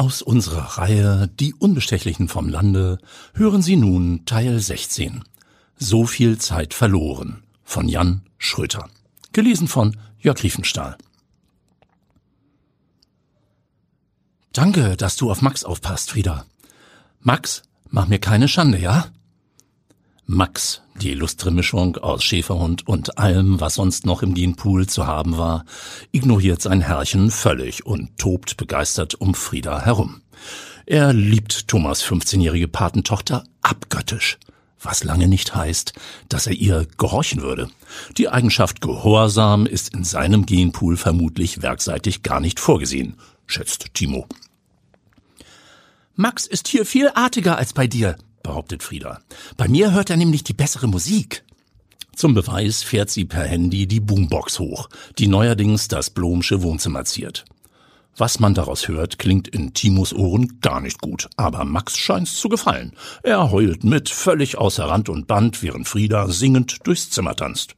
Aus unserer Reihe Die Unbestechlichen vom Lande hören Sie nun Teil 16. So viel Zeit verloren von Jan Schröter. Gelesen von Jörg Riefenstahl. Danke, dass du auf Max aufpasst, Frieda. Max, mach mir keine Schande, ja? Max, die illustre Mischung aus Schäferhund und allem, was sonst noch im Genpool zu haben war, ignoriert sein Herrchen völlig und tobt begeistert um Frieda herum. Er liebt Thomas 15-jährige Patentochter abgöttisch, was lange nicht heißt, dass er ihr gehorchen würde. Die Eigenschaft Gehorsam ist in seinem Genpool vermutlich werkseitig gar nicht vorgesehen, schätzt Timo. Max ist hier viel artiger als bei dir, behauptet Frieda. Bei mir hört er nämlich die bessere Musik. Zum Beweis fährt sie per Handy die Boombox hoch, die neuerdings das Blomsche Wohnzimmer ziert. Was man daraus hört, klingt in Timos Ohren gar nicht gut, aber Max scheint's zu gefallen. Er heult mit, völlig außer Rand und Band, während Frieda singend durchs Zimmer tanzt.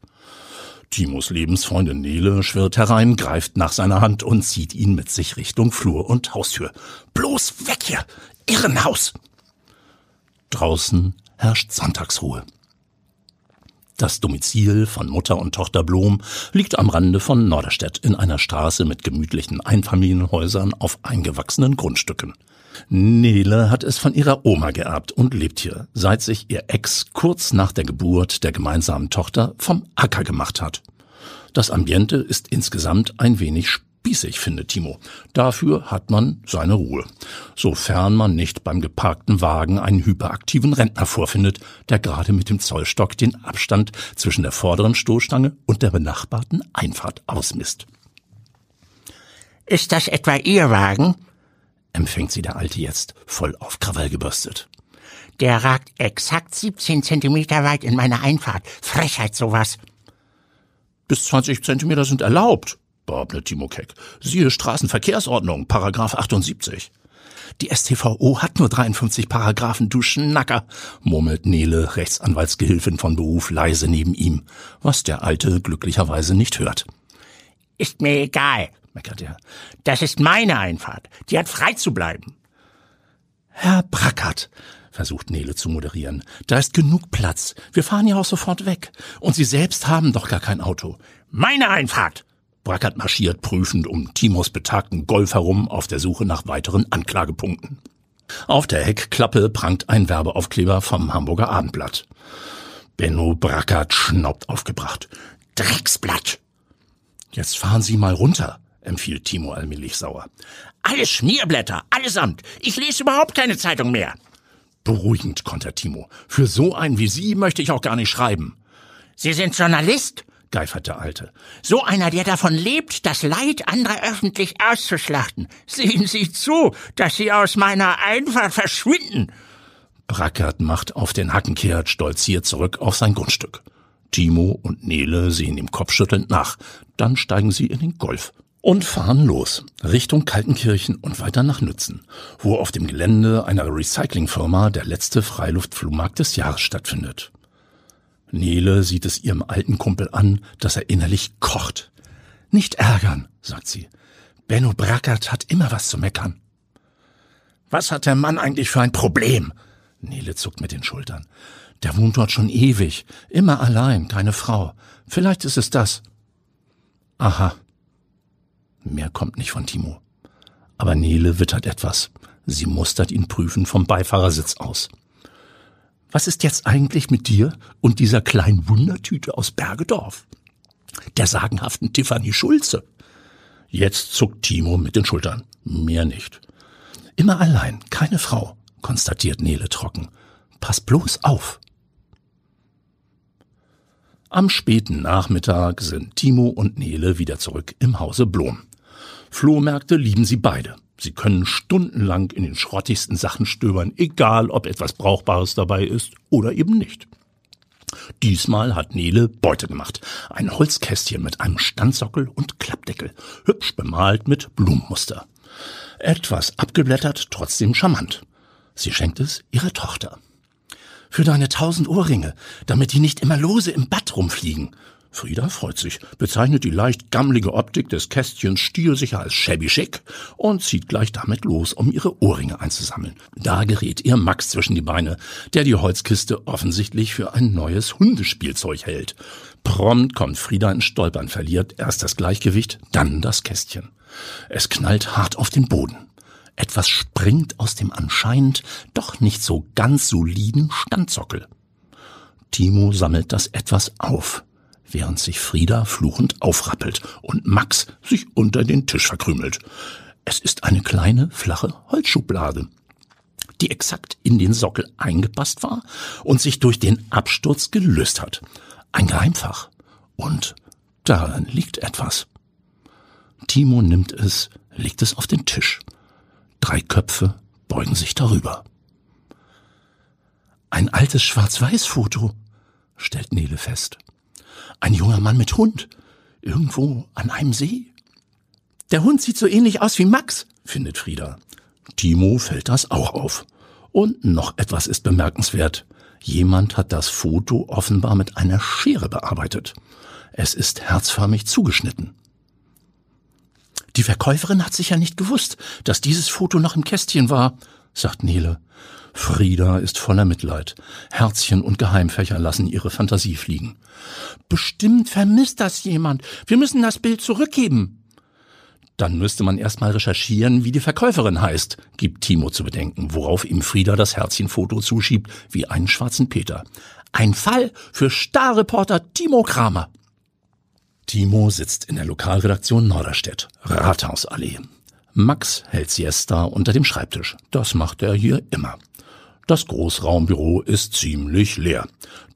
Timos Lebensfreundin Nele schwirrt herein, greift nach seiner Hand und zieht ihn mit sich Richtung Flur und Haustür. Bloß weg hier! Irrenhaus! Draußen herrscht Sonntagsruhe. Das Domizil von Mutter und Tochter Blom liegt am Rande von Norderstedt in einer Straße mit gemütlichen Einfamilienhäusern auf eingewachsenen Grundstücken. Nele hat es von ihrer Oma geerbt und lebt hier, seit sich ihr Ex kurz nach der Geburt der gemeinsamen Tochter vom Acker gemacht hat. Das Ambiente ist insgesamt ein wenig spießig, findet Timo. Dafür hat man seine Ruhe. Sofern man nicht beim geparkten Wagen einen hyperaktiven Rentner vorfindet, der gerade mit dem Zollstock den Abstand zwischen der vorderen Stoßstange und der benachbarten Einfahrt ausmisst. Ist das etwa Ihr Wagen? empfängt sie der Alte jetzt, voll auf Krawall gebürstet. Der ragt exakt 17 Zentimeter weit in meine Einfahrt. Frechheit sowas. Bis 20 Zentimeter sind erlaubt, behauptet Timo Keck. Siehe Straßenverkehrsordnung, Paragraph 78. Die STVO hat nur 53 Paragraphen, du Schnacker, murmelt Nele, Rechtsanwaltsgehilfin von Beruf, leise neben ihm, was der Alte glücklicherweise nicht hört. Ist mir egal, meckert er. Das ist meine Einfahrt. Die hat frei zu bleiben. Herr Brackert, versucht Nele zu moderieren, da ist genug Platz. Wir fahren ja auch sofort weg. Und Sie selbst haben doch gar kein Auto. Meine Einfahrt! Brackert marschiert prüfend um Timos betagten Golf herum auf der Suche nach weiteren Anklagepunkten. Auf der Heckklappe prangt ein Werbeaufkleber vom Hamburger Abendblatt. Benno Brackert schnaubt aufgebracht. Drecksblatt! Jetzt fahren Sie mal runter, empfiehlt Timo allmählich sauer. Alles Schmierblätter, allesamt. Ich lese überhaupt keine Zeitung mehr. Beruhigend, kontert Timo. Für so einen wie Sie möchte ich auch gar nicht schreiben. Sie sind Journalist? Geifert der Alte. So einer, der davon lebt, das Leid anderer öffentlich auszuschlachten. Sehen Sie zu, dass Sie aus meiner Einfahrt verschwinden. Brackert macht auf den Hackenkehrt stolziert zurück auf sein Grundstück. Timo und Nele sehen ihm kopfschüttelnd nach. Dann steigen sie in den Golf und fahren los, Richtung Kaltenkirchen und weiter nach Nützen, wo auf dem Gelände einer Recyclingfirma der letzte Freiluftflohmarkt des Jahres stattfindet. Nele sieht es ihrem alten Kumpel an, dass er innerlich kocht. Nicht ärgern, sagt sie. Benno Brackert hat immer was zu meckern. Was hat der Mann eigentlich für ein Problem? Nele zuckt mit den Schultern. Der wohnt dort schon ewig, immer allein, keine Frau. Vielleicht ist es das. Aha. Mehr kommt nicht von Timo. Aber Nele wittert etwas. Sie mustert ihn prüfend vom Beifahrersitz aus. Was ist jetzt eigentlich mit dir und dieser kleinen Wundertüte aus Bergedorf? Der sagenhaften Tiffany Schulze. Jetzt zuckt Timo mit den Schultern. Mehr nicht. Immer allein, keine Frau, konstatiert Nele trocken. Pass bloß auf. Am späten Nachmittag sind Timo und Nele wieder zurück im Hause Blom. Flohmärkte lieben sie beide. Sie können stundenlang in den schrottigsten Sachen stöbern, egal ob etwas Brauchbares dabei ist oder eben nicht. Diesmal hat Nele Beute gemacht. Ein Holzkästchen mit einem Standsockel und Klappdeckel, hübsch bemalt mit Blumenmuster. Etwas abgeblättert, trotzdem charmant. Sie schenkt es ihrer Tochter. Für deine tausend Ohrringe, damit die nicht immer lose im Bad rumfliegen, Frieda freut sich, bezeichnet die leicht gammlige Optik des Kästchens stilsicher als shabby chic und zieht gleich damit los, um ihre Ohrringe einzusammeln. Da gerät ihr Max zwischen die Beine, der die Holzkiste offensichtlich für ein neues Hundespielzeug hält. Prompt kommt Frieda ins Stolpern, verliert erst das Gleichgewicht, dann das Kästchen. Es knallt hart auf den Boden. Etwas springt aus dem anscheinend doch nicht so ganz soliden Standsockel. Timo sammelt das etwas auf während sich Frieda fluchend aufrappelt und Max sich unter den Tisch verkrümelt. Es ist eine kleine, flache Holzschublade, die exakt in den Sockel eingepasst war und sich durch den Absturz gelöst hat. Ein Geheimfach. Und darin liegt etwas. Timo nimmt es, legt es auf den Tisch. Drei Köpfe beugen sich darüber. Ein altes Schwarz-Weiß-Foto, stellt Nele fest. Ein junger Mann mit Hund. Irgendwo an einem See. Der Hund sieht so ähnlich aus wie Max, findet Frieda. Timo fällt das auch auf. Und noch etwas ist bemerkenswert. Jemand hat das Foto offenbar mit einer Schere bearbeitet. Es ist herzförmig zugeschnitten. Die Verkäuferin hat sicher nicht gewusst, dass dieses Foto noch im Kästchen war, sagt Nele. Frieda ist voller Mitleid. Herzchen und Geheimfächer lassen ihre Fantasie fliegen. Bestimmt vermisst das jemand. Wir müssen das Bild zurückgeben. Dann müsste man erstmal recherchieren, wie die Verkäuferin heißt, gibt Timo zu bedenken, worauf ihm Frieda das Herzchenfoto zuschiebt, wie einen schwarzen Peter. Ein Fall für Starreporter Timo Kramer. Timo sitzt in der Lokalredaktion Norderstedt, Rathausallee. Max hält Siesta unter dem Schreibtisch. Das macht er hier immer. Das Großraumbüro ist ziemlich leer.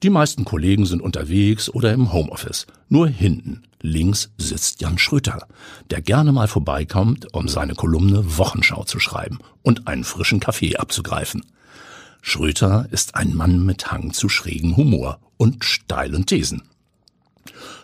Die meisten Kollegen sind unterwegs oder im Homeoffice. Nur hinten, links, sitzt Jan Schröter, der gerne mal vorbeikommt, um seine Kolumne Wochenschau zu schreiben und einen frischen Kaffee abzugreifen. Schröter ist ein Mann mit Hang zu schrägen Humor und steilen Thesen.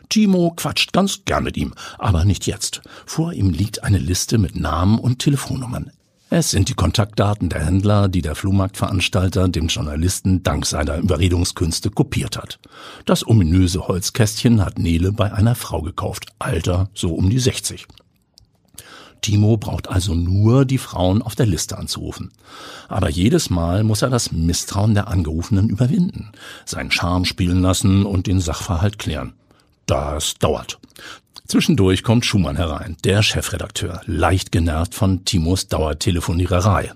Timo quatscht ganz gern mit ihm, aber nicht jetzt. Vor ihm liegt eine Liste mit Namen und Telefonnummern. Es sind die Kontaktdaten der Händler, die der Flohmarktveranstalter dem Journalisten dank seiner Überredungskünste kopiert hat. Das ominöse Holzkästchen hat Nele bei einer Frau gekauft, Alter so um die 60. Timo braucht also nur die Frauen auf der Liste anzurufen. Aber jedes Mal muss er das Misstrauen der Angerufenen überwinden, seinen Charme spielen lassen und den Sachverhalt klären. Das dauert. Zwischendurch kommt Schumann herein, der Chefredakteur, leicht genervt von Timos Dauertelefoniererei.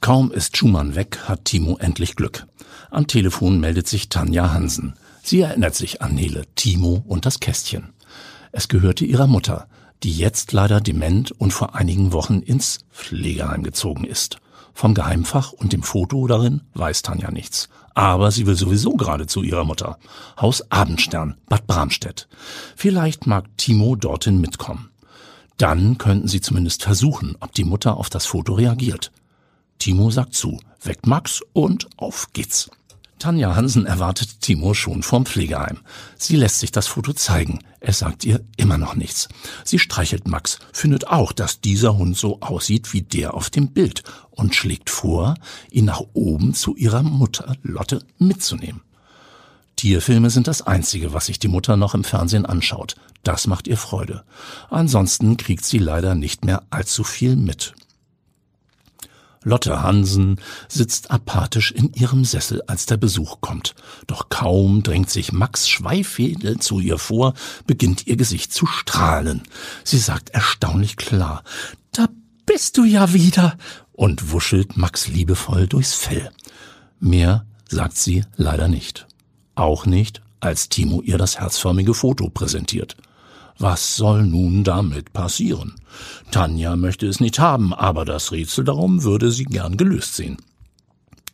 Kaum ist Schumann weg, hat Timo endlich Glück. Am Telefon meldet sich Tanja Hansen. Sie erinnert sich an Nele, Timo und das Kästchen. Es gehörte ihrer Mutter, die jetzt leider dement und vor einigen Wochen ins Pflegeheim gezogen ist. Vom Geheimfach und dem Foto darin weiß Tanja nichts. Aber sie will sowieso gerade zu ihrer Mutter. Haus Abendstern, Bad Bramstedt. Vielleicht mag Timo dorthin mitkommen. Dann könnten sie zumindest versuchen, ob die Mutter auf das Foto reagiert. Timo sagt zu, weckt Max und auf geht's. Tanja Hansen erwartet Timo schon vorm Pflegeheim. Sie lässt sich das Foto zeigen. Er sagt ihr immer noch nichts. Sie streichelt Max, findet auch, dass dieser Hund so aussieht wie der auf dem Bild und schlägt vor, ihn nach oben zu ihrer Mutter Lotte mitzunehmen. Tierfilme sind das Einzige, was sich die Mutter noch im Fernsehen anschaut. Das macht ihr Freude. Ansonsten kriegt sie leider nicht mehr allzu viel mit. Lotte Hansen sitzt apathisch in ihrem Sessel, als der Besuch kommt. Doch kaum drängt sich Max Schweifedel zu ihr vor, beginnt ihr Gesicht zu strahlen. Sie sagt erstaunlich klar, da bist du ja wieder, und wuschelt Max liebevoll durchs Fell. Mehr sagt sie leider nicht. Auch nicht, als Timo ihr das herzförmige Foto präsentiert. Was soll nun damit passieren? Tanja möchte es nicht haben, aber das Rätsel darum würde sie gern gelöst sehen.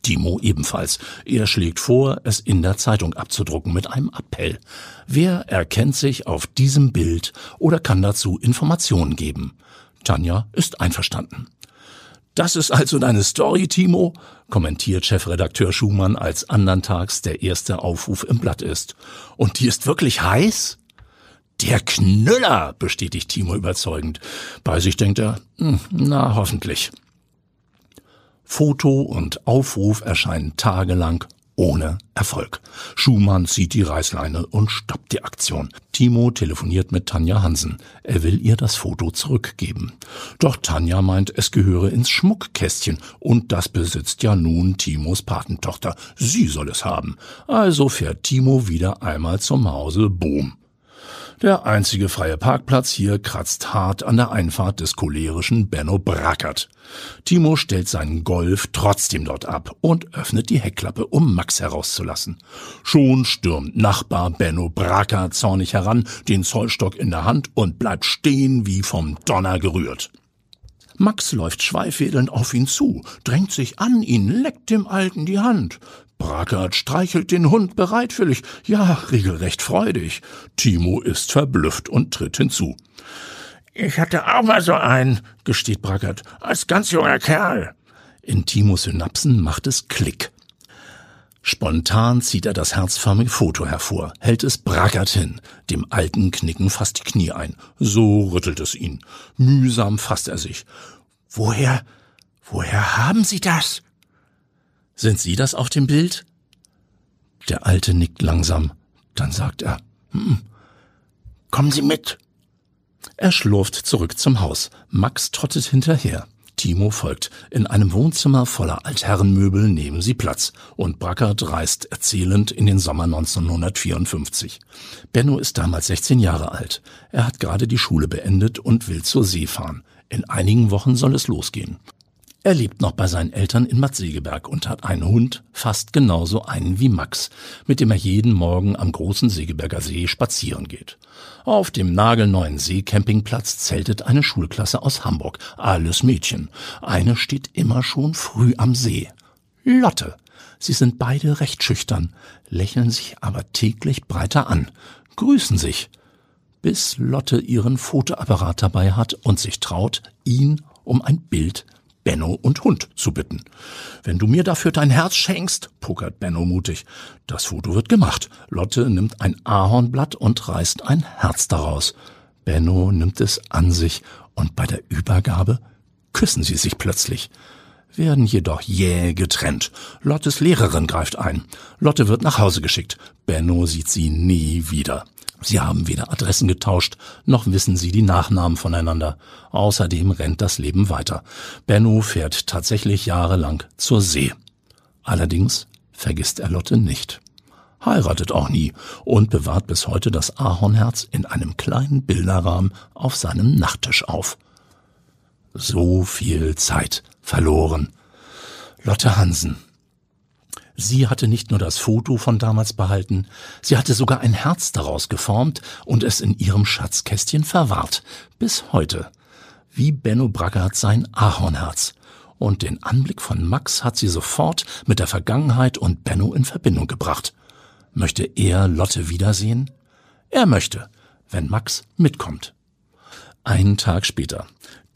Timo ebenfalls. Er schlägt vor, es in der Zeitung abzudrucken mit einem Appell. Wer erkennt sich auf diesem Bild oder kann dazu Informationen geben? Tanja ist einverstanden. Das ist also deine Story, Timo, kommentiert Chefredakteur Schumann, als andern Tags der erste Aufruf im Blatt ist. Und die ist wirklich heiß? Der Knüller, bestätigt Timo überzeugend. Bei sich denkt er, hm, na hoffentlich. Foto und Aufruf erscheinen tagelang ohne Erfolg. Schumann zieht die Reißleine und stoppt die Aktion. Timo telefoniert mit Tanja Hansen. Er will ihr das Foto zurückgeben. Doch Tanja meint, es gehöre ins Schmuckkästchen und das besitzt ja nun Timos Patentochter. Sie soll es haben. Also fährt Timo wieder einmal zum Hause Bohm. Der einzige freie Parkplatz hier kratzt hart an der Einfahrt des cholerischen Benno Brackert. Timo stellt seinen Golf trotzdem dort ab und öffnet die Heckklappe, um Max herauszulassen. Schon stürmt Nachbar Benno Brackert zornig heran, den Zollstock in der Hand und bleibt stehen wie vom Donner gerührt. Max läuft schweifwedelnd auf ihn zu, drängt sich an ihn, leckt dem Alten die Hand. Brackert streichelt den Hund bereitwillig, ja, regelrecht freudig. Timo ist verblüfft und tritt hinzu. Ich hatte auch mal so einen, gesteht Brackert, als ganz junger Kerl. In Timos Synapsen macht es Klick. Spontan zieht er das herzförmige Foto hervor, hält es Brackert hin. Dem Alten knicken fast die Knie ein. So rüttelt es ihn. Mühsam fasst er sich. Woher, woher haben Sie das? Sind Sie das auf dem Bild? Der Alte nickt langsam. Dann sagt er, hm, kommen Sie mit. Er schlurft zurück zum Haus. Max trottet hinterher. Timo folgt. In einem Wohnzimmer voller Altherrenmöbel nehmen sie Platz und Brackert reist erzählend in den Sommer 1954. Benno ist damals 16 Jahre alt. Er hat gerade die Schule beendet und will zur See fahren. In einigen Wochen soll es losgehen. Er lebt noch bei seinen Eltern in Bad Segeberg und hat einen Hund, fast genauso einen wie Max, mit dem er jeden Morgen am großen Segeberger See spazieren geht. Auf dem nagelneuen Seecampingplatz zeltet eine Schulklasse aus Hamburg, alles Mädchen. Eine steht immer schon früh am See. Lotte. Sie sind beide recht schüchtern, lächeln sich aber täglich breiter an, grüßen sich, bis Lotte ihren Fotoapparat dabei hat und sich traut, ihn um ein Bild Benno und Hund zu bitten. Wenn du mir dafür dein Herz schenkst, pokert Benno mutig. Das Foto wird gemacht. Lotte nimmt ein Ahornblatt und reißt ein Herz daraus. Benno nimmt es an sich und bei der Übergabe küssen sie sich plötzlich werden jedoch jäh getrennt. Lottes Lehrerin greift ein. Lotte wird nach Hause geschickt. Benno sieht sie nie wieder. Sie haben weder Adressen getauscht, noch wissen sie die Nachnamen voneinander. Außerdem rennt das Leben weiter. Benno fährt tatsächlich jahrelang zur See. Allerdings vergisst er Lotte nicht. Heiratet auch nie und bewahrt bis heute das Ahornherz in einem kleinen Bilderrahmen auf seinem Nachttisch auf. So viel Zeit verloren. Lotte Hansen Sie hatte nicht nur das Foto von damals behalten, sie hatte sogar ein Herz daraus geformt und es in ihrem Schatzkästchen verwahrt, bis heute. Wie Benno Brackert sein Ahornherz. Und den Anblick von Max hat sie sofort mit der Vergangenheit und Benno in Verbindung gebracht. Möchte er Lotte wiedersehen? Er möchte, wenn Max mitkommt. Einen Tag später.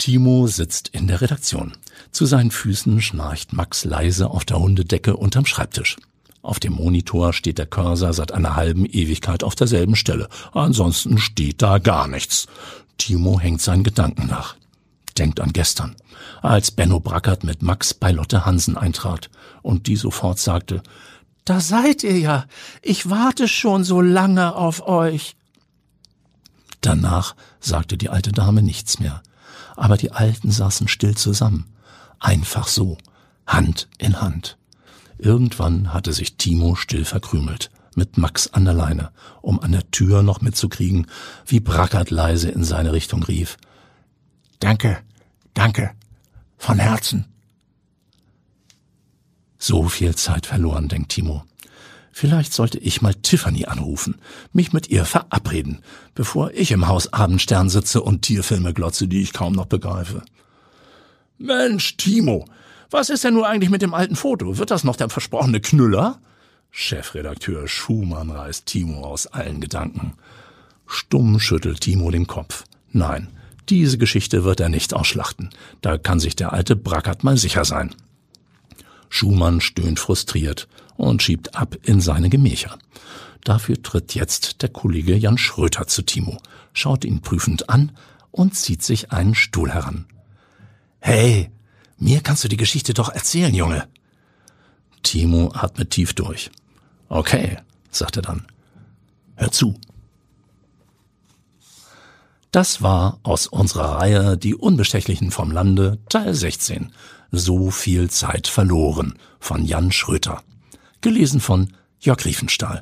Timo sitzt in der Redaktion. Zu seinen Füßen schnarcht Max leise auf der Hundedecke unterm Schreibtisch. Auf dem Monitor steht der Cursor seit einer halben Ewigkeit auf derselben Stelle. Ansonsten steht da gar nichts. Timo hängt seinen Gedanken nach. Denkt an gestern, als Benno Brackert mit Max bei Lotte Hansen eintrat und die sofort sagte, da seid ihr ja. Ich warte schon so lange auf euch. Danach sagte die alte Dame nichts mehr aber die Alten saßen still zusammen. Einfach so, Hand in Hand. Irgendwann hatte sich Timo still verkrümelt, mit Max an der Leine, um an der Tür noch mitzukriegen, wie Brackert leise in seine Richtung rief. Danke, danke, von Herzen. So viel Zeit verloren, denkt Timo. Vielleicht sollte ich mal Tiffany anrufen, mich mit ihr verabreden, bevor ich im Haus Abendstern sitze und Tierfilme glotze, die ich kaum noch begreife. Mensch, Timo, was ist denn nur eigentlich mit dem alten Foto? Wird das noch der versprochene Knüller? Chefredakteur Schumann reißt Timo aus allen Gedanken. Stumm schüttelt Timo den Kopf. Nein, diese Geschichte wird er nicht ausschlachten. Da kann sich der alte Brackert mal sicher sein. Schumann stöhnt frustriert und schiebt ab in seine Gemächer. Dafür tritt jetzt der Kollege Jan Schröter zu Timo, schaut ihn prüfend an und zieht sich einen Stuhl heran. Hey, mir kannst du die Geschichte doch erzählen, Junge. Timo atmet tief durch. Okay, sagt er dann. Hör zu. Das war aus unserer Reihe Die Unbestechlichen vom Lande Teil 16. So viel Zeit verloren von Jan Schröter gelesen von Jörg Riefenstahl.